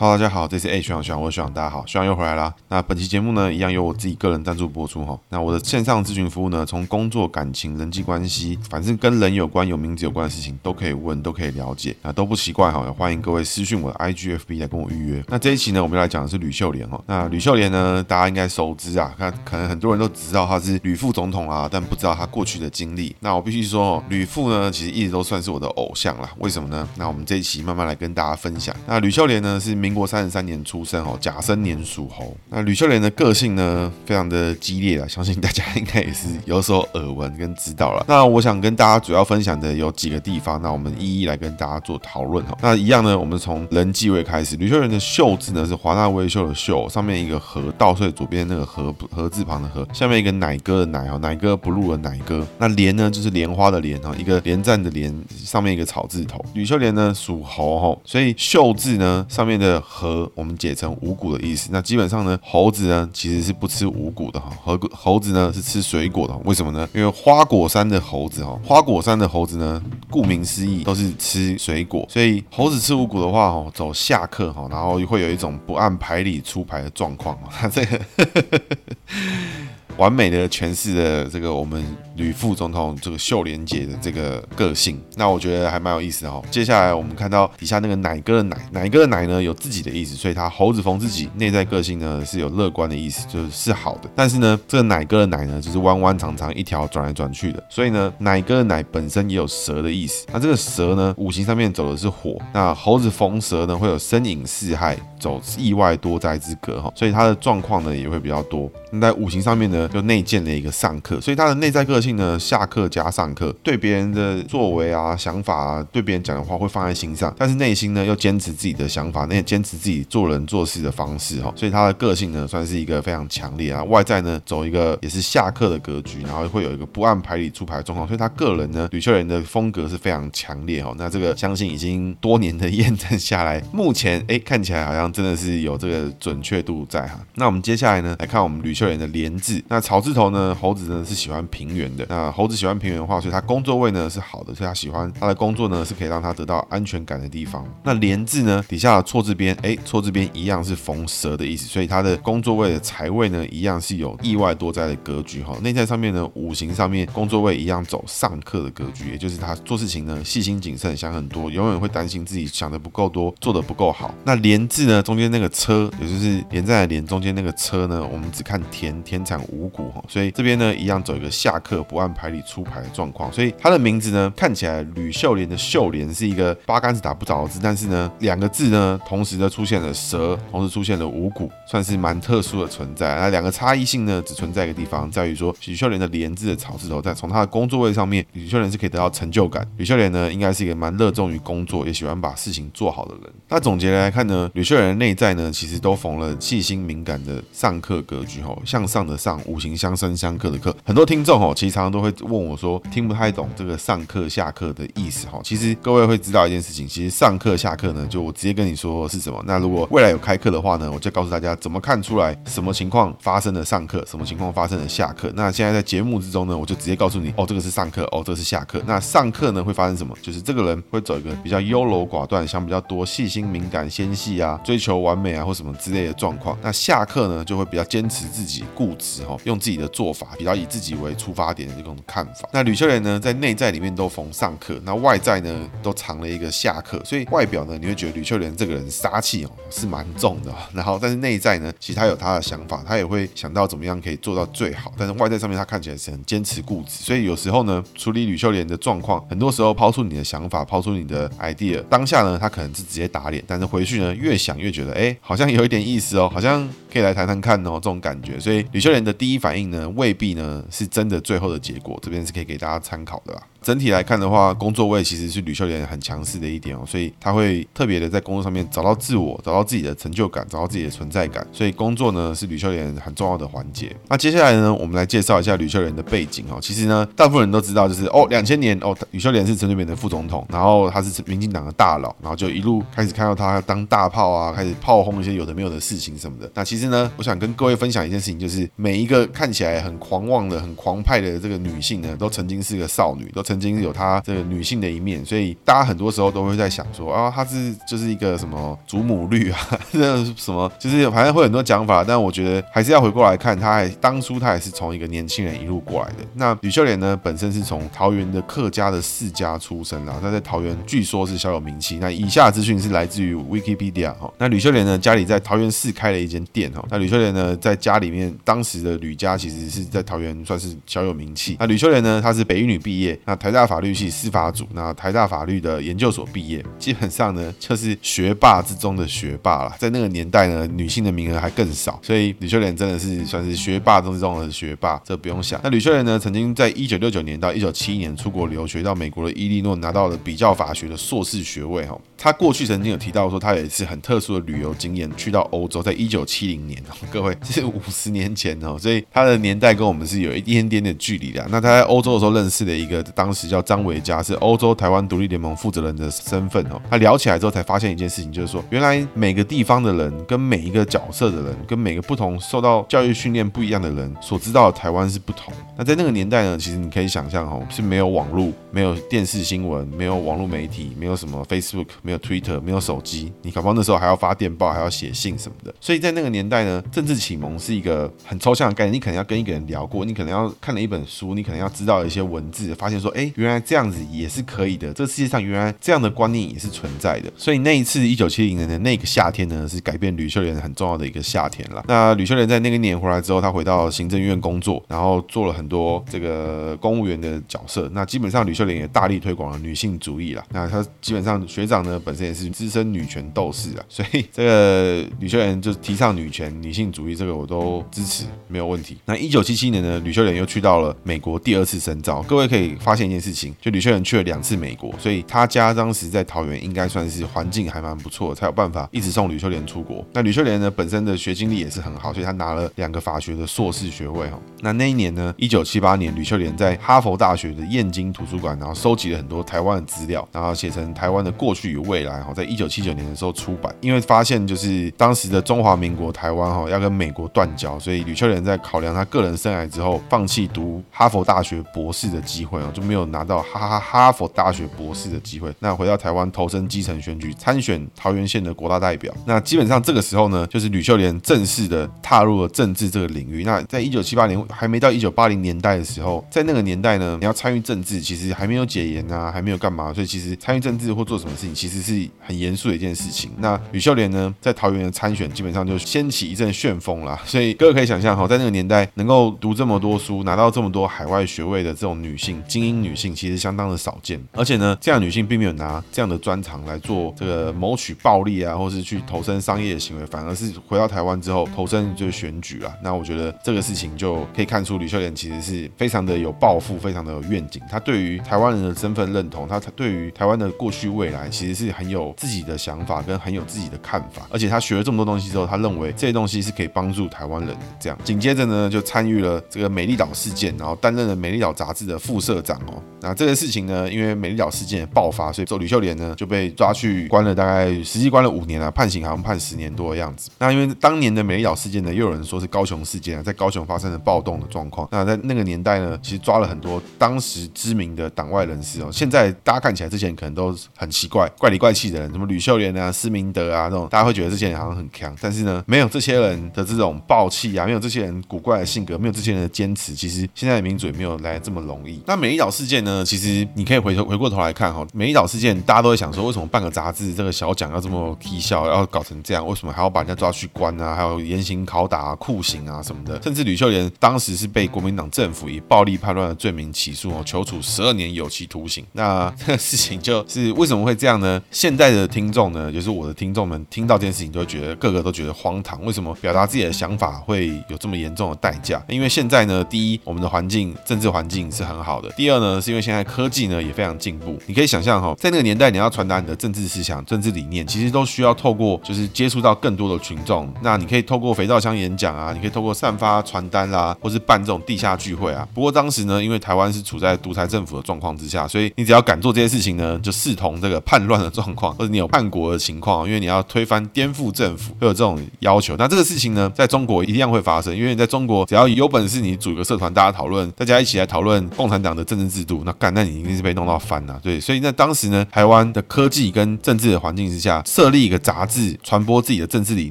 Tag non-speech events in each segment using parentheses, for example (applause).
哈喽，大家好，这是 A 学长学长，我是学长，大家好，学长又回来啦。那本期节目呢，一样由我自己个人赞助播出哈。那我的线上咨询服务呢，从工作、感情、人际关系，反正跟人有关、有名字有关的事情，都可以问，都可以了解，那都不奇怪哈。也欢迎各位私讯我的 IGFB 来跟我预约。那这一期呢，我们要来讲的是吕秀莲哈。那吕秀莲呢，大家应该熟知啊，看可能很多人都知道她是吕副总统啊，但不知道她过去的经历。那我必须说，吕副呢，其实一直都算是我的偶像啦。为什么呢？那我们这一期慢慢来跟大家分享。那吕秀莲呢，是明国三十三年出生哦，甲申年属猴。那吕秀莲的个性呢，非常的激烈啊，相信大家应该也是有所耳闻跟知道了。那我想跟大家主要分享的有几个地方，那我们一一来跟大家做讨论哈。那一样呢，我们从人际位开始。吕秀莲的秀字呢是华纳威秀的秀，上面一个禾，稻穗左边那个禾禾字旁的禾，下面一个奶哥的奶哦，奶哥不入的奶哥。那莲呢就是莲花的莲哈，一个连战的连，上面一个草字头。吕秀莲呢属猴哈，所以秀字呢上面的禾我们。解成五谷的意思，那基本上呢，猴子呢其实是不吃五谷的哈，猴猴子呢是吃水果的，为什么呢？因为花果山的猴子哈，花果山的猴子呢，顾名思义都是吃水果，所以猴子吃五谷的话哦，走下课哈，然后会有一种不按牌理出牌的状况啊，这个。(laughs) 完美的诠释了这个我们吕副总统这个秀莲姐的这个个性，那我觉得还蛮有意思哦。接下来我们看到底下那个奶哥的奶，奶哥的奶呢有自己的意思，所以他猴子逢自己内在个性呢是有乐观的意思，就是是好的。但是呢，这个奶哥的奶呢就是弯弯长长一条转来转去的，所以呢，奶哥的奶本身也有蛇的意思。那这个蛇呢，五行上面走的是火，那猴子逢蛇呢会有身隐四害，走意外多灾之格哈，所以他的状况呢也会比较多。那在五行上面呢？就内建了一个上课，所以他的内在个性呢，下课加上课，对别人的作为啊、想法啊，对别人讲的话会放在心上，但是内心呢又坚持自己的想法，那也坚持自己做人做事的方式哈，所以他的个性呢算是一个非常强烈啊。外在呢走一个也是下课的格局，然后会有一个不按牌理出牌的状况，所以他个人呢吕秀莲的风格是非常强烈哈。那这个相信已经多年的验证下来，目前哎看起来好像真的是有这个准确度在哈。那我们接下来呢来看我们吕秀莲的连字，那草字头呢，猴子呢是喜欢平原的。那猴子喜欢平原的话，所以他工作位呢是好的，所以他喜欢他的工作呢是可以让他得到安全感的地方。那连字呢底下的错字边，哎，错字边一样是逢蛇的意思，所以他的工作位的财位呢一样是有意外多灾的格局哈。内在上面呢五行上面工作位一样走上克的格局，也就是他做事情呢细心谨慎，想很多，永远会担心自己想的不够多，做的不够好。那连字呢中间那个车，也就是连在连中间那个车呢，我们只看田，田产五谷哈，所以这边。呢，一样走一个下克不按牌理出牌的状况，所以他的名字呢，看起来吕秀莲的秀莲是一个八竿子打不着的字，但是呢，两个字呢，同时呢出现了蛇，同时出现了五谷，算是蛮特殊的存在。那两个差异性呢，只存在一个地方，在于说吕秀莲的莲字的草字头，在从他的工作位上面，吕秀莲是可以得到成就感。吕秀莲呢，应该是一个蛮热衷于工作，也喜欢把事情做好的人。那总结来看呢，吕秀莲的内在呢，其实都逢了细心敏感的上课格局吼，向上的上，五行相生相克的。课很多听众哦，其实常常都会问我说，听不太懂这个上课下课的意思哈。其实各位会知道一件事情，其实上课下课呢，就我直接跟你说是什么。那如果未来有开课的话呢，我就告诉大家怎么看出来什么情况发生了上课，什么情况发生了下课。那现在在节目之中呢，我就直接告诉你哦，这个是上课，哦，这个是下课。那上课呢会发生什么？就是这个人会走一个比较优柔寡断，想比较多，细心敏感纤细啊，追求完美啊或什么之类的状况。那下课呢就会比较坚持自己，固执哈，用自己的做法。比较以自己为出发点的这种看法。那吕秀莲呢，在内在里面都逢上课，那外在呢都藏了一个下课，所以外表呢，你会觉得吕秀莲这个人杀气哦是蛮重的。然后，但是内在呢，其实他有他的想法，他也会想到怎么样可以做到最好。但是外在上面他看起来是很坚持固执，所以有时候呢，处理吕秀莲的状况，很多时候抛出你的想法，抛出你的 idea，当下呢，他可能是直接打脸，但是回去呢，越想越觉得，哎，好像有一点意思哦，好像可以来谈谈看哦，这种感觉。所以吕秀莲的第第一反应呢，未必呢是真的最后的结果，这边是可以给大家参考的啦。整体来看的话，工作位其实是吕秀莲很强势的一点哦，所以他会特别的在工作上面找到自我，找到自己的成就感，找到自己的存在感。所以工作呢是吕秀莲很重要的环节。那接下来呢，我们来介绍一下吕秀莲的背景哦。其实呢，大部分人都知道，就是哦，两千年哦，吕秀莲是陈水扁的副总统，然后他是民进党的大佬，然后就一路开始看到他当大炮啊，开始炮轰一些有的没有的事情什么的。那其实呢，我想跟各位分享一件事情，就是每一个看起来很狂妄的、很狂派的这个女性呢，都曾经是个少女，都曾经有她这个女性的一面。所以大家很多时候都会在想说啊，她是就是一个什么祖母绿啊，(laughs) 这什么就是反正会很多讲法。但我觉得还是要回过来看，她还当初她也是从一个年轻人一路过来的。那吕秀莲呢，本身是从桃园的客家的世家出身啊，她在桃园据说是小有名气。那以下资讯是来自于 Wikipedia 哈。那吕秀莲呢，家里在桃园市开了一间店哈。那吕秀莲呢，在家里面当时的吕家其实是在桃园算是小有名气。那吕秀莲呢，她是北一女毕业，那台大法律系司法组，那台大法律的研究所毕业，基本上呢就是学霸之中的学霸了。在那个年代呢，女性的名额还更少，所以吕秀莲真的是算是学霸中之中的学霸，这不用想。那吕秀莲呢，曾经在一九六九年到一九七一年出国留学，到美国的伊利诺拿到了比较法学的硕士学位哈。他过去曾经有提到说，他有一次很特殊的旅游经验，去到欧洲，在一九七零年哦，各位这是五十年前哦，所以他的年代跟我们是有一点点的距离的。那他在欧洲的时候认识了一个当当时叫张维嘉，是欧洲台湾独立联盟负责人的身份哦。他聊起来之后才发现一件事情，就是说原来每个地方的人跟每一个角色的人，跟每个不同受到教育训练不一样的人所知道的台湾是不同。那在那个年代呢，其实你可以想象哦，是没有网络，没有电视新闻，没有网络媒体，没有什么 Facebook，没有 Twitter，没有手机，你搞不好那时候还要发电报，还要写信什么的。所以在那个年代呢，政治启蒙是一个很抽象的概念，你可能要跟一个人聊过，你可能要看了一本书，你可能要知道一些文字，发现说，哎，原来这样子也是可以的，这世界上原来这样的观念也是存在的。所以那一次一九七零年的那个夏天呢，是改变吕秀莲很重要的一个夏天了。那吕秀莲在那个年回来之后，他回到行政院工作，然后做了很多这个公务员的角色。那基本上吕秀莲也大力推广了女性主义了。那他基本上学长呢本身也是资深女权斗士啊，所以这个吕秀莲就提倡女权、女性主义，这个我都支持，没有问题。那一九七七年呢，吕秀莲又去到了美国第二次深造。各位可以发现一件事情，就吕秀莲去了两次美国，所以他家当时在桃园应该算是环境还蛮不错，才有办法一直送吕秀莲出国。那吕秀莲呢本身的学经历也是很好，所以他拿了两个法学的硕士学位哈。那那一年呢，一九七八年，吕秀莲在哈佛大学的燕京图书馆，然后收集了很多台湾的资料，然后写成《台湾的过去与未来》哈，在一九七九年的时候出版。因为发现就是当时的中华民国台湾哈要跟美国断交，所以吕秀莲在考量他个人生涯之后，放弃读哈佛大学博士的机会啊，就没有有拿到哈哈哈佛大学博士的机会。那回到台湾投身基层选举，参选桃园县的国大代表。那基本上这个时候呢，就是吕秀莲正式的踏入了政治这个领域。那在一九七八年还没到一九八零年代的时候，在那个年代呢，你要参与政治，其实还没有解严啊，还没有干嘛，所以其实参与政治或做什么事情，其实是很严肃的一件事情。那吕秀莲呢，在桃园的参选，基本上就掀起一阵旋风啦。所以各位可以想象哈，在那个年代能够读这么多书，拿到这么多海外学位的这种女性，精英女女性，其实相当的少见。而且呢，这样女性并没有拿这样的专长来做这个谋取暴利啊，或是去投身商业的行为，反而是回到台湾之后投身就是选举啦。那我觉得这个事情就可以看出吕秀莲其实是非常的有抱负，非常的有愿景。她对于台湾人的身份认同，她对于台湾的过去未来，其实是很有自己的想法跟很有自己的看法。而且她学了这么多东西之后，她认为这些东西是可以帮助台湾人。这样，紧接着呢，就参与了这个美丽岛事件，然后担任了美丽岛杂志的副社长哦。那这个事情呢，因为美丽岛事件爆发，所以吕秀莲呢就被抓去关了，大概实际关了五年啊，判刑好像判十年多的样子。那因为当年的美丽岛事件呢，又有人说是高雄事件啊，在高雄发生了暴动的状况。那在那个年代呢，其实抓了很多当时知名的党外人士哦。现在大家看起来，之前可能都很奇怪、怪里怪气的人，什么吕秀莲啊、施明德啊这种，大家会觉得这些人好像很强。但是呢，没有这些人的这种暴气啊，没有这些人古怪的性格，没有这些人的坚持，其实现在的民主也没有来这么容易。那美丽岛事事件呢，其实你可以回头回过头来看哈，美丽岛事件，大家都会想说，为什么办个杂志这个小奖要这么低效，要搞成这样？为什么还要把人家抓去关啊？还有严刑拷打啊、酷刑啊什么的？甚至吕秀莲当时是被国民党政府以暴力叛乱的罪名起诉哦，求处十二年有期徒刑。那这个事情就是为什么会这样呢？现在的听众呢，就是我的听众们听到这件事情，都会觉得个个都觉得荒唐。为什么表达自己的想法会有这么严重的代价？因为现在呢，第一，我们的环境政治环境是很好的；第二呢，是因为现在科技呢也非常进步。你可以想象哈，在那个年代，你要传达你的政治思想、政治理念，其实都需要透过就是接触到更多的群众。那你可以透过肥皂箱演讲啊，你可以透过散发传单啦，或是办这种地下聚会啊。不过当时呢，因为台湾是处在独裁政府的状况之下，所以你只要敢做这些事情呢，就视同这个叛乱的状况，或者你有叛国的情况，因为你要推翻、颠覆政府，会有这种要求。那这个事情呢，在中国一样会发生，因为你在中国只要有本事，你组一个社团，大家讨论，大家一起来讨论共产党的政治制度，那干，那你一定是被弄到翻了。对，所以在当时呢，台湾的科技跟政治的环境之下，设立一个杂志，传播自己的政治理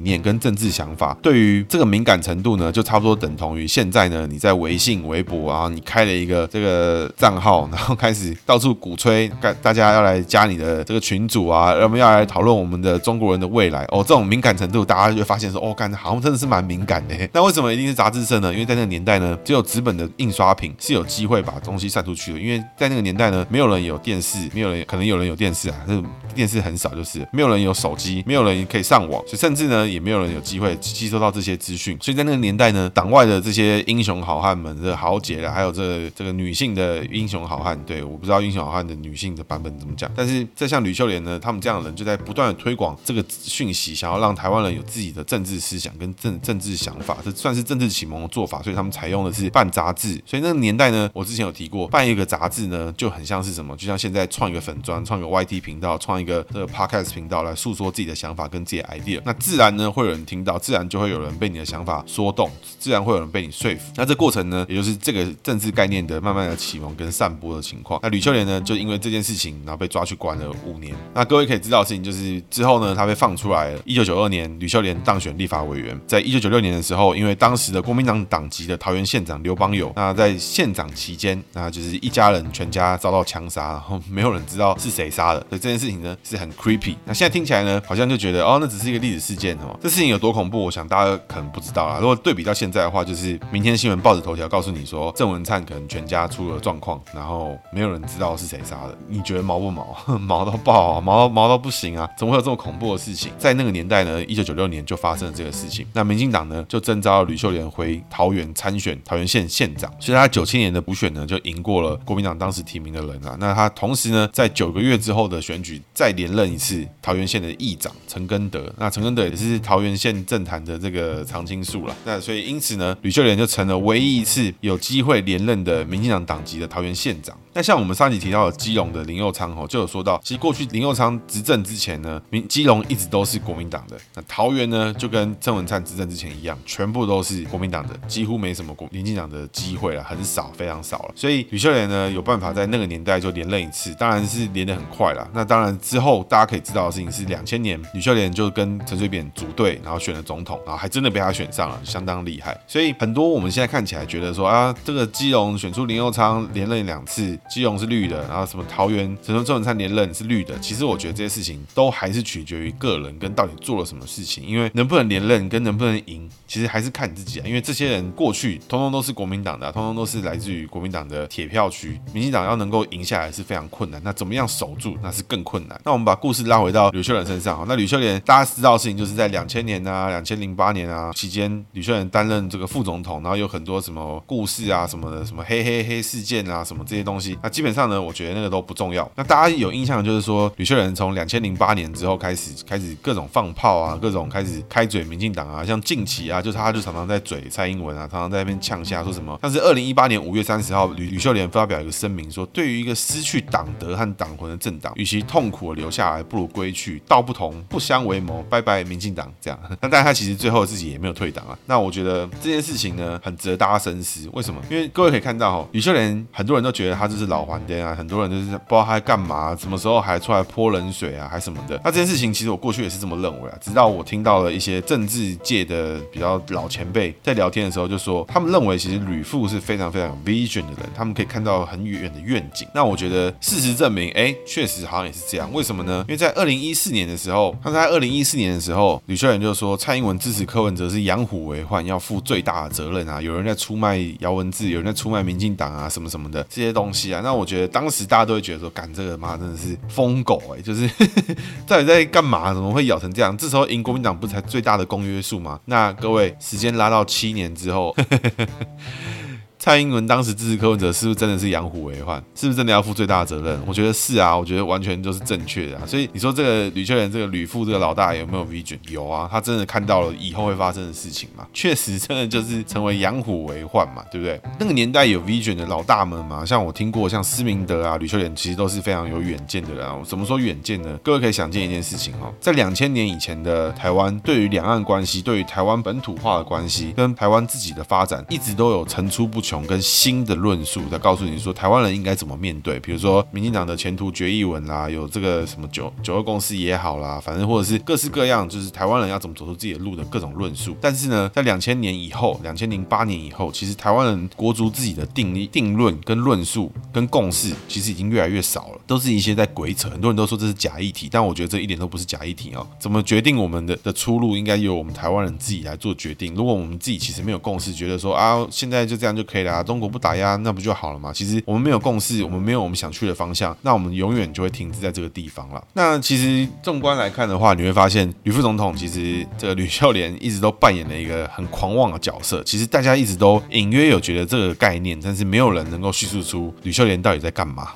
念跟政治想法，对于这个敏感程度呢，就差不多等同于现在呢，你在微信、微博啊，你开了一个这个账号，(laughs) 然后开始到处鼓吹，大大家要来加你的这个群组啊，我们要来讨论我们的中国人的未来哦，这种敏感程度，大家就会发现说，哦，干，好像真的是蛮敏感的。(laughs) 那为什么一定是杂志社呢？因为在那个年代呢，只有纸本的印刷品是有机会把东西散出去的，因为在那个年代呢，没有人有电视，没有人可能有人有电视啊，是电视很少，就是没有人有手机，没有人可以上网，所以甚至呢，也没有人有机会吸收到这些资讯。所以在那个年代呢，党外的这些英雄好汉们，这豪杰了，还有这这个女性的英雄好汉，对，我不知道英雄好汉的女性的版本怎么讲，但是在像吕秀莲呢，他们这样的人就在不断的推广这个讯息，想要让台湾人有自己的政治思想跟政政治想法，这算是政治启蒙的做法，所以他们采用的是办杂志。所以那个年代呢，我之前有提过，办一个杂志呢，就很像是什么，就像现在创一个粉砖，创一个 YT 频道，创一个这个 Podcast 频道来诉说自己的想法跟自己的 idea，那自然呢会有人听到，自然就会有人被你的想法说动，自然会有人被你说服。那这过程呢，也就是这个政治概念的慢慢的启蒙跟散播的情况。那吕秀莲呢，就因为这件事情，然后被抓去关了五年。那各位可以知道的事情就是之后呢，他被放出来了。一九九二年，吕秀莲当选立法委员。在一九九六年的时候，因为当时的国民党党籍的桃园县长刘邦友，那在县长期间，那就是一家家人全家遭到枪杀，然后没有人知道是谁杀的。所以这件事情呢，是很 creepy。那现在听起来呢，好像就觉得哦，那只是一个历史事件哦。这事情有多恐怖，我想大家可能不知道啦。如果对比到现在的话，就是明天新闻报纸头条告诉你说郑文灿可能全家出了状况，然后没有人知道是谁杀的，你觉得毛不毛？(laughs) 毛到爆啊，毛到毛到不行啊！怎么会有这么恐怖的事情？在那个年代呢，一九九六年就发生了这个事情。那民进党呢，就征召吕秀莲回桃园参选桃园县县长，所以他九七年的补选呢，就赢过了国民党当时提名的人啊。那他同时呢，在九个月之后的选举再连任一次桃园县的议长陈根德。那陈根德也是桃园县政坛的这个常青树了。那所以因此呢，吕秀莲就成了唯一一次有机会连任的民进党党籍的桃园县长。那像我们上集提到的基隆的林佑昌哦，就有说到，其实过去林佑昌执政之前呢，民基隆一直都是国民党的。那桃园呢，就跟郑文灿执政之前一样，全部都是国民党的，几乎没什么国民进党的机会了，很少，非常少了。所以吕秀莲呢，有办法在那个年代就连任一次，当然是连得很快了。那当然之后大家可以知道的事情是，两千年吕秀莲就跟陈水扁组队，然后选了总统，然后还真的被他选上了，相当厉害。所以很多我们现在看起来觉得说啊，这个基隆选出林佑昌连任两次，基隆是绿的。然后什么桃园什么郑文灿连任是绿的，其实我觉得这些事情都还是取决于个人跟到底做了什么事情，因为能不能连任跟能不能赢，其实还是看你自己啊。因为这些人过去通通都是国民党的，通通都是来自于国民党的铁票区，民进党要能够赢下来是非常困难。那怎么样守住，那是更困难。那我们把故事拉回到吕秀莲身上，那吕秀莲大家知道的事情就是在两千年啊、两千零八年啊期间，吕秀莲担任这个副总统，然后有很多什么故事啊什么的，什么黑黑黑事件啊什么这些东西。那基本上呢，我。觉得那个都不重要。那大家有印象，就是说吕秀莲从两千零八年之后开始，开始各种放炮啊，各种开始开嘴民进党啊，像近期啊，就是他就常常在嘴蔡英文啊，常常在那边呛下说什么。但是二零一八年五月三十号，吕吕秀莲发表一个声明说，对于一个失去党德和党魂的政党，与其痛苦的留下来，不如归去。道不同，不相为谋，拜拜民进党。这样。那但他其实最后自己也没有退党啊。那我觉得这件事情呢，很值得大家深思。为什么？因为各位可以看到哈，吕秀莲很多人都觉得他就是老还颠啊，很多人就是不知道他在干嘛，什么时候还出来泼冷水啊，还什么的。那这件事情其实我过去也是这么认为啊，直到我听到了一些政治界的比较老前辈在聊天的时候就说，他们认为其实吕父是非常非常有 vision 的人，他们可以看到很远的愿景。那我觉得事实证明，哎，确实好像也是这样。为什么呢？因为在二零一四年的时候，他在二零一四年的时候，吕秀莲就说蔡英文支持柯文哲是养虎为患，要负最大的责任啊。有人在出卖姚文智，有人在出卖民进党啊，什么什么的这些东西啊。那我觉得当时大家都会觉得说，干这个妈真的是疯狗哎、(laughs) 就是到底在干嘛？怎么会咬成这样？这时候赢国民党不才最大的公约数吗？那各位，时间拉到七年之后。(laughs) 蔡英文当时支持柯文哲，是不是真的是养虎为患？是不是真的要负最大的责任？我觉得是啊，我觉得完全就是正确的啊。所以你说这个吕秀莲，这个吕父这个老大有没有 vision？有啊，他真的看到了以后会发生的事情嘛？确实，真的就是成为养虎为患嘛，对不对？那个年代有 vision 的老大们嘛，像我听过像施明德啊、吕秀莲，其实都是非常有远见的人啊。怎么说远见呢？各位可以想见一件事情哦，在两千年以前的台湾，对于两岸关系、对于台湾本土化的关系跟台湾自己的发展，一直都有层出不穷穷跟新的。论述在告诉你说，台湾人应该怎么面对，比如说民进党的前途决议文啦，有这个什么九九二共识也好啦，反正或者是各式各样，就是台湾人要怎么走出自己的路的各种论述。但是呢，在两千年以后，两千零八年以后，其实台湾人国足自己的定义、定论跟论述跟共识，其实已经越来越少了，都是一些在鬼扯。很多人都说这是假议题，但我觉得这一点都不是假议题哦。怎么决定我们的的出路，应该由我们台湾人自己来做决定。如果我们自己其实没有共识，觉得说啊，现在就这样就可以了啊，中国不打压。那不就好了吗？其实我们没有共识，我们没有我们想去的方向，那我们永远就会停滞在这个地方了。那其实纵观来看的话，你会发现吕副总统其实这个吕秀莲一直都扮演了一个很狂妄的角色。其实大家一直都隐约有觉得这个概念，但是没有人能够叙述出吕秀莲到底在干嘛。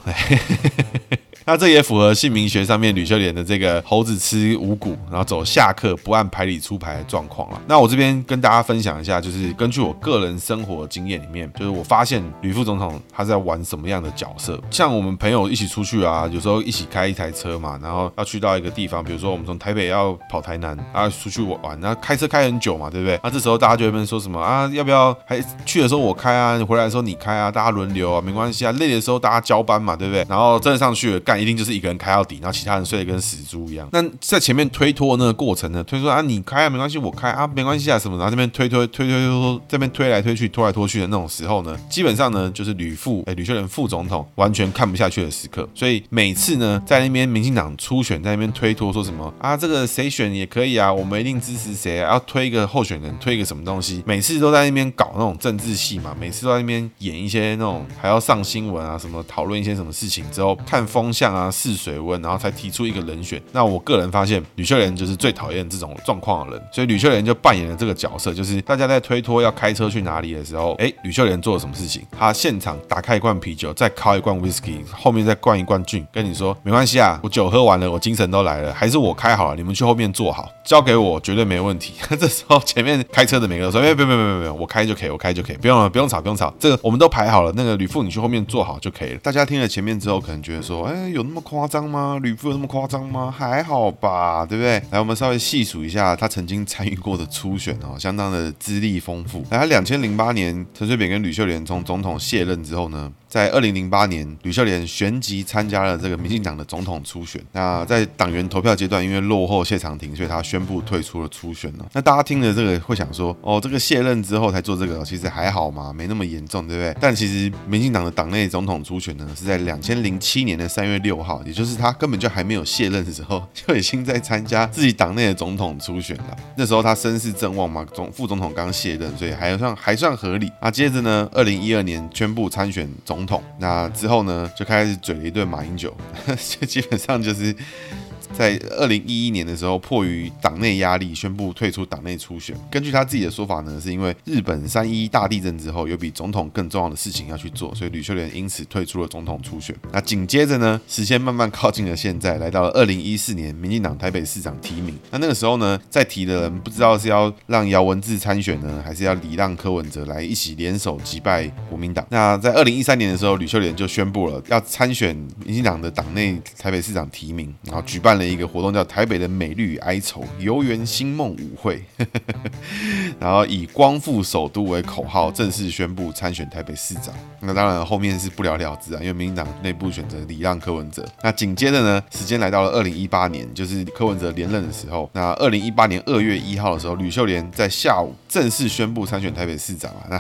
那这也符合姓名学上面吕秀莲的这个猴子吃五谷，然后走下课不按牌理出牌的状况了。那我这边跟大家分享一下，就是根据我个人生活经验里面，就是我发现吕副总统他在玩什么样的角色。像我们朋友一起出去啊，有时候一起开一台车嘛，然后要去到一个地方，比如说我们从台北要跑台南，啊出去玩，那开车开很久嘛，对不对？那这时候大家就会问说什么啊？要不要还去的时候我开啊，你回来的时候你开啊，大家轮流啊，没关系啊。累的时候大家交班嘛，对不对？然后真的上去了干。一定就是一个人开到底，然后其他人睡得跟死猪一样。那在前面推脱那个过程呢？推说啊，你开啊，没关系，我开啊，没关系啊，什么？然后这边推推推推推推，这边推来推去，拖来拖去的那种时候呢，基本上呢，就是吕副哎，吕秀莲副总统完全看不下去的时刻。所以每次呢，在那边民进党初选，在那边推脱说什么啊，这个谁选也可以啊，我们一定支持谁啊，要推一个候选人，推一个什么东西，每次都在那边搞那种政治戏嘛，每次都在那边演一些那种还要上新闻啊，什么讨论一些什么事情之后看风向啊，试水温。然后才提出一个人选。那我个人发现，吕秀莲就是最讨厌这种状况的人，所以吕秀莲就扮演了这个角色，就是大家在推脱要开车去哪里的时候，哎，吕秀莲做了什么事情？他现场打开一罐啤酒，再靠一罐 whisky，后面再灌一罐菌跟你说没关系啊，我酒喝完了，我精神都来了，还是我开好了，你们去后面坐好，交给我绝对没问题。(laughs) 这时候前面开车的每个人都说，哎，不用不用不用不用，我开就可以，我开就可以，不用了，不用吵不用吵，这个我们都排好了，那个吕副你去后面坐好就可以了。大家听了前面之后，可能觉得说，哎，有那么夸张吗？吕布有那么夸？夸张吗？还好吧，对不对？来，我们稍微细数一下他曾经参与过的初选哦，相当的资历丰富。来，他两千零八年陈水扁跟吕秀莲从总统卸任之后呢，在二零零八年，吕秀莲旋即参加了这个民进党的总统初选。那在党员投票阶段，因为落后谢长廷，所以他宣布退出了初选了。那大家听了这个会想说，哦，这个卸任之后才做这个，其实还好嘛，没那么严重，对不对？但其实民进党的党内总统初选呢，是在两千零七年的三月六号，也就是他根本就还没有卸任的时候，就已经在参加自己党内的总统初选了。那时候他声势正旺嘛，总副总统刚卸任，所以还算还算合理。那接着呢，二零一二年宣布参选总。那之后呢，就开始嘴了一顿马英九，(laughs) 就基本上就是。在二零一一年的时候，迫于党内压力，宣布退出党内初选。根据他自己的说法呢，是因为日本三一大地震之后，有比总统更重要的事情要去做，所以吕秀莲因此退出了总统初选。那紧接着呢，时间慢慢靠近了现在，来到了二零一四年，民进党台北市长提名。那那个时候呢，在提的人不知道是要让姚文智参选呢，还是要礼让柯文哲来一起联手击败国民党。那在二零一三年的时候，吕秀莲就宣布了要参选民进党的党内台北市长提名，然后举办。了了一个活动，叫台北的美丽与哀愁游园星梦舞会，(laughs) 然后以光复首都为口号，正式宣布参选台北市长。那当然后面是不了了之啊，因为民进党内部选择礼让柯文哲。那紧接着呢，时间来到了二零一八年，就是柯文哲连任的时候。那二零一八年二月一号的时候，吕秀莲在下午正式宣布参选台北市长啊。那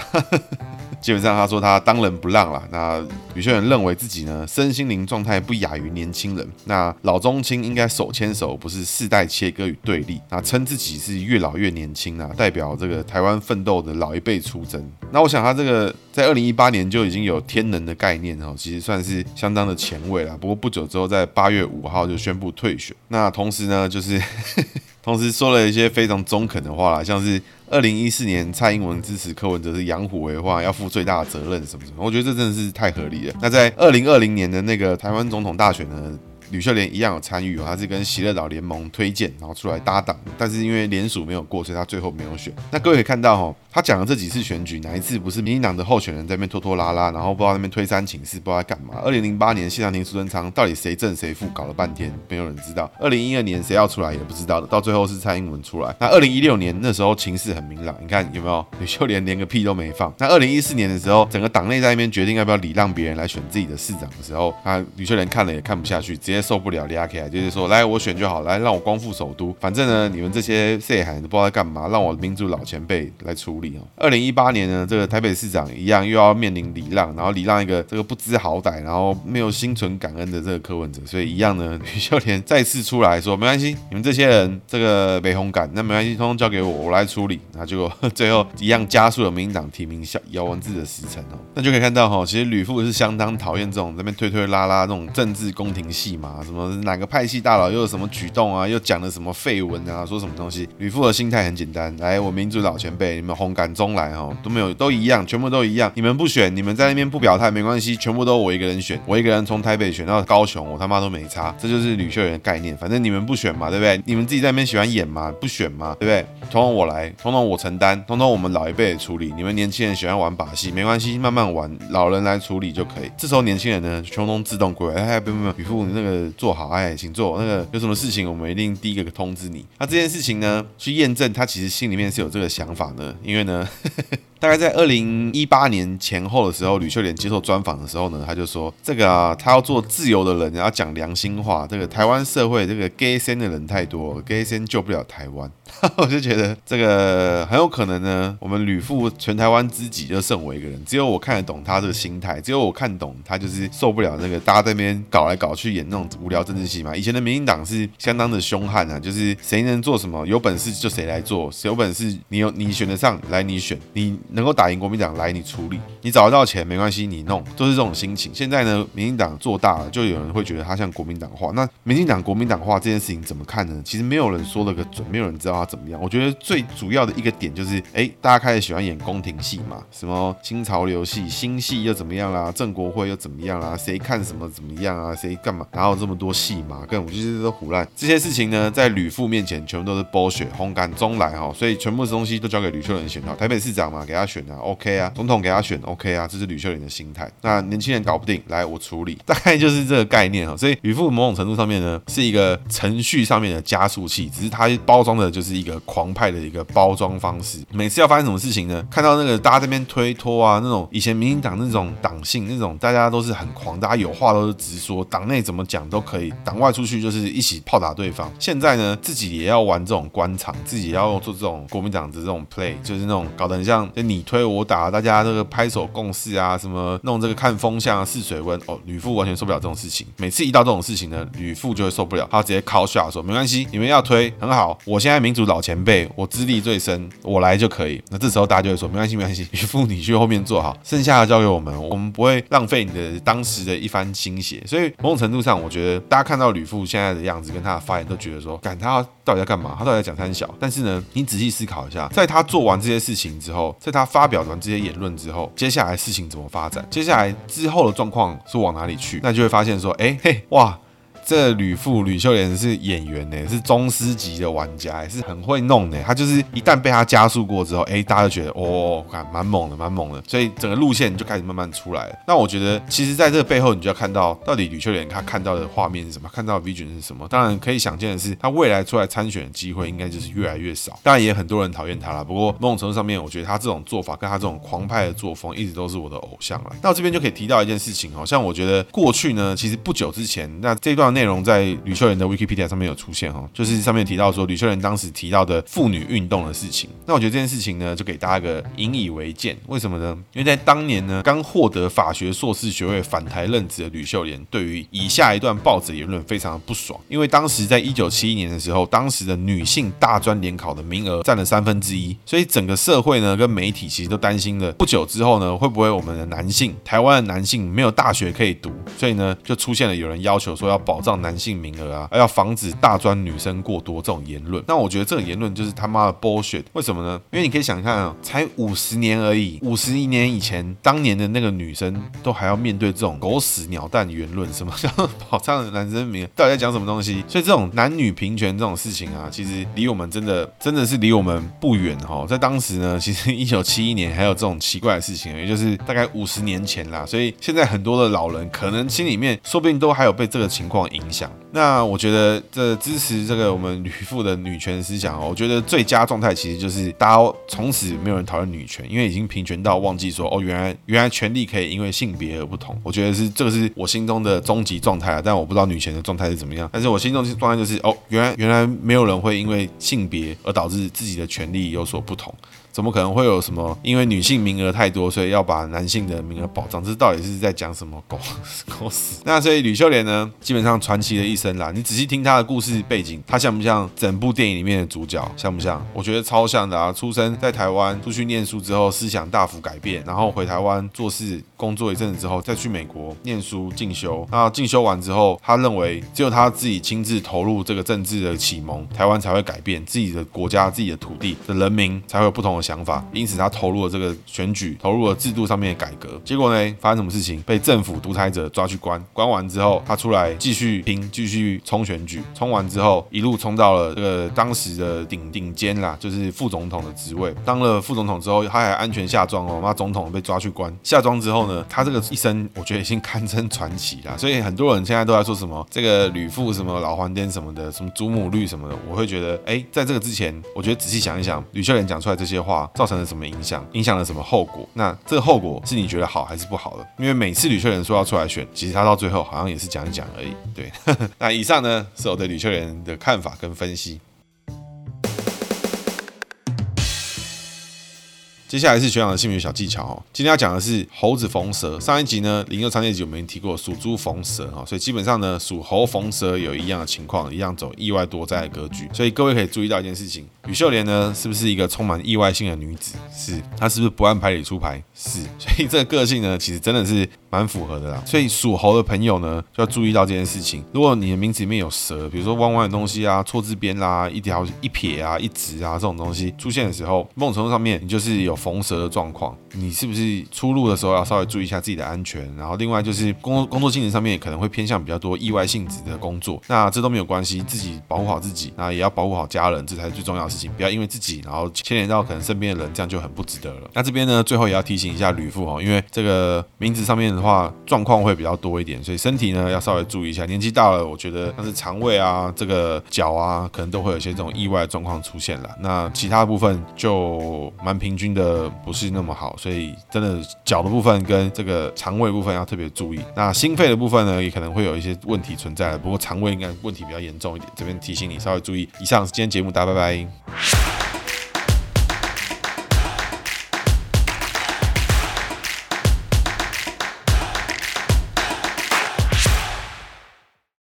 (laughs) 基本上他说他当仁不让了。那吕秀莲认为自己呢，身心灵状态不亚于年轻人。那老中青应该手牵手，不是世代切割与对立。那称自己是越老越年轻啊，代表这个台湾奋斗的老一辈出征。那我想他这个在二零一八年就已经有天能的概念哦，其实算是相当的前卫了。不过不久之后，在八月五号就宣布退选。那同时呢，就是 (laughs) 同时说了一些非常中肯的话啦，像是二零一四年蔡英文支持柯文哲是养虎为患，要负最大的责任什么什么。我觉得这真的是太合理了。那在二零二零年的那个台湾总统大选呢，吕秀莲一样有参与哦，他是跟喜乐岛联盟推荐，然后出来搭档，但是因为联署没有过，所以他最后没有选。那各位可以看到哈，他讲的这几次选举，哪一次不是民进党的候选人在那边拖拖拉拉，然后不知道那边推三请四，不知道在干嘛？二零零八年谢长廷、苏贞昌到底谁正谁负，搞了半天没有人知道。二零一二年谁要出来也不知道的，到最后是蔡英文出来。那二零一六年那时候情势很明朗，你看有没有？吕秀莲连个屁都没放。那二零一四年的时候，整个党内在那边决定要不要礼让别人来选自己的市长的时候，那吕秀莲看了也看不下去，直接受不了，俩起来就是说，来我选就好，来让我光复首都。反正呢，你们这些废海都不知道在干嘛，让我民主老前辈来处理哦。二零一八年呢，这个台北市长一样又要面临礼让，然后礼让一个这个不知好歹，然后没有心存感恩的这个柯文哲，所以一样呢，吕秀莲再次出来说，没关系，你们这些人这个没红感，那没关系，通通交给我，我来处理。那结果最后一样加速了民进党提名小姚文智的时程哦。那就可以看到哈，其实吕副是相当讨厌这种这边推推拉拉这种政治宫廷戏嘛啊，什么哪个派系大佬又有什么举动啊，又讲了什么废文啊，说什么东西？吕副的心态很简单，来，我民主老前辈，你们红感中来哈，都没有。都一样，全部都一样。你们不选，你们在那边不表态没关系，全部都我一个人选。我一个人从台北选到高雄，我他妈都没差。这就是吕秀莲的概念。反正你们不选嘛，对不对？你们自己在那边喜欢演嘛，不选嘛，对不对？统统我来，统统我承担，统统我们老一辈处理。你们年轻人喜欢玩把戏，没关系，慢慢玩，老人来处理就可以。这时候年轻人呢，通通自动归来。哎，不不不，吕副你那个做好，哎，请坐。那个有什么事情，我们一定第一个通知你。那这件事情呢，去验证他其实心里面是有这个想法呢，因为呢。大概在二零一八年前后的时候，吕秀莲接受专访的时候呢，他就说：“这个啊，他要做自由的人，要讲良心话。这个台湾社会这个 gay 先的人太多，gay 先救不了台湾。(laughs) ”我就觉得这个很有可能呢，我们吕副全台湾知己就剩我一个人，只有我看得懂他这个心态，只有我看懂他就是受不了那个大家在那边搞来搞去演那种无聊政治戏嘛。以前的民进党是相当的凶悍啊，就是谁能做什么，有本事就谁来做，谁有本事你有你选得上来你选你。能够打赢国民党来你处理，你找得到钱没关系，你弄，都是这种心情。现在呢，民进党做大了，就有人会觉得他像国民党化。那民进党国民党化这件事情怎么看呢？其实没有人说了个准，没有人知道他怎么样。我觉得最主要的一个点就是，哎，大家开始喜欢演宫廷戏嘛，什么新潮流戏、新戏又怎么样啦，郑国会又怎么样啦，谁看什么怎么样啊，谁干嘛，哪有这么多戏嘛？跟我就是都唬烂。这些事情呢，在吕副面前全部都是剥削烘干中来哈，所以全部的东西都交给吕秀莲选好，台北市长嘛，给他。选啊，OK 啊，总统给他选，OK 啊，这是吕秀莲的心态。那年轻人搞不定，来我处理，(laughs) 大概就是这个概念啊。所以吕副某种程度上面呢，是一个程序上面的加速器，只是他包装的就是一个狂派的一个包装方式。每次要发生什么事情呢？看到那个大家这边推脱啊，那种以前民进党那种党性，那种大家都是很狂，大家有话都是直说，党内怎么讲都可以，党外出去就是一起炮打对方。现在呢，自己也要玩这种官场，自己也要做这种国民党的这种 play，就是那种搞得很像就你。你推我打，大家这个拍手共事啊，什么弄这个看风向啊、试水温哦，吕副完全受不了这种事情。每次一到这种事情呢，吕副就会受不了，他直接 call shot 说：“没关系，你们要推很好，我现在民主老前辈，我资历最深，我来就可以。”那这时候大家就会说：“没关系，没关系，吕副你去后面坐好，剩下的交给我们，我们不会浪费你的当时的一番心血。”所以某种程度上，我觉得大家看到吕副现在的样子跟他的发言，都觉得说：“干他到底在干嘛？他到底在讲三小？”但是呢，你仔细思考一下，在他做完这些事情之后，在他发表完这些言论之后，接下来事情怎么发展？接下来之后的状况是往哪里去？那就会发现说，哎嘿，哇，这吕父吕秀莲是演员呢，是宗师级的玩家，也是很会弄的。他就是一旦被他加速过之后，哎，大家就觉得哦，看蛮猛的，蛮猛的。所以整个路线就开始慢慢出来了。那我觉得，其实在这个背后，你就要看到到底吕秀莲她看到的画面是什么，看到的 vision 是什么。当然可以想见的是，他未来出来参选的机会应该就是越来越少。当然也很多人讨厌他了。不过某种程度上面，我觉得他这种做法跟他这种狂派的作风，一直都是我的偶像了。那我这边就可以提到一件事情，好像我觉得过去呢，其实不久之前，那这段内容在吕秀莲的 Wikipedia 上面有出现哈，就是上面提到说吕秀莲当时提到的妇女运动的事情。那我觉得这件事情呢，就给大家一个引以为鉴。为什么呢？因为在当年呢，刚获得法学硕士学位返台任职的吕秀莲，对于以下一段报纸言论非常的不爽。因为当时在一九七一年的时候，当时的女性大专联考的名额占了三分之一，所以整个社会呢跟媒体其实都担心了，不久之后呢，会不会我们的男性，台湾的男性没有大学可以读，所以呢，就出现了有人要求说要保障男性名额啊，还要防止大专女生过多这种言论。那我觉得这个言论就是他妈的 bullshit。为什么呢？因为你可以想看啊，才五十年而已，五十一年以前，当年的那个女生都还要面对这种狗屎鸟蛋言论，什么叫保障男生名额，到底在讲什么东西？所以这种男女平权这种事情啊，其实离我们真的真的是离我们不远哈。在当时呢，(laughs) 其实一九七一年还有这种奇怪的事情，也就是大概五十年前啦。所以现在很多的老人可能心里面说不定都还有被这个情况影响。那我觉得这支持这个我们吕布的女权思想哦，我觉得最佳状态其实就是大家从此没有人讨论女权，因为已经平权到忘记说哦，原来原来权利可以因为性别而不同。我觉得是这个是我心中的终极状态啊，但我不知道女权的状态是怎么样。但是我心中的状态就是哦，原来原来没有人会因为性别而导致自己的权利有所不同。怎么可能会有什么？因为女性名额太多，所以要把男性的名额保障？这到底是在讲什么狗狗屎？那所以吕秀莲呢，基本上传奇的一生啦。你仔细听她的故事背景，她像不像整部电影里面的主角？像不像？我觉得超像的啊！出生在台湾，出去念书之后，思想大幅改变，然后回台湾做事工作一阵子之后，再去美国念书进修。那进修完之后，他认为只有他自己亲自投入这个政治的启蒙，台湾才会改变，自己的国家、自己的土地的人民才会有不同的。想法，因此他投入了这个选举，投入了制度上面的改革。结果呢，发生什么事情？被政府独裁者抓去关，关完之后，他出来继续拼，继续冲选举。冲完之后，一路冲到了这个当时的顶顶尖啦，就是副总统的职位。当了副总统之后，他还安全下庄哦。妈，总统被抓去关，下庄之后呢，他这个一生，我觉得已经堪称传奇啦。所以很多人现在都在说什么这个吕父什么老黄颠什么的，什么祖母绿什么的。我会觉得，哎，在这个之前，我觉得仔细想一想，吕秀莲讲出来这些话。造成了什么影响？影响了什么后果？那这个后果是你觉得好还是不好的？因为每次吕秀莲说要出来选，其实他到最后好像也是讲一讲而已。对，(laughs) 那以上呢是我对吕秀莲的看法跟分析。接下来是学长的姓名小技巧哦。今天要讲的是猴子逢蛇。上一集呢，零六三那集我们提过属猪逢蛇哈，所以基本上呢，属猴逢蛇有一样的情况，一样走意外多灾的格局。所以各位可以注意到一件事情：吕秀莲呢，是不是一个充满意外性的女子？是。她是不是不按牌理出牌？是。所以这个个性呢，其实真的是蛮符合的啦。所以属猴的朋友呢，就要注意到这件事情。如果你的名字里面有蛇，比如说弯弯的东西啊、错字边啦、一条一撇啊、一直啊这种东西出现的时候，某种程度上面你就是有。逢蛇的状况，你是不是出入的时候要稍微注意一下自己的安全？然后另外就是工作工作性质上面可能会偏向比较多意外性质的工作，那这都没有关系，自己保护好自己，那也要保护好家人，这才是最重要的事情。不要因为自己然后牵连到可能身边的人，这样就很不值得了。那这边呢，最后也要提醒一下吕布哦，因为这个名字上面话状况会比较多一点，所以身体呢要稍微注意一下。年纪大了，我觉得像是肠胃啊、这个脚啊，可能都会有些这种意外状况出现了。那其他部分就蛮平均的。不是那么好，所以真的脚的部分跟这个肠胃部分要特别注意。那心肺的部分呢，也可能会有一些问题存在。不过肠胃应该问题比较严重一点，这边提醒你稍微注意。以上是今天节目，大家拜拜。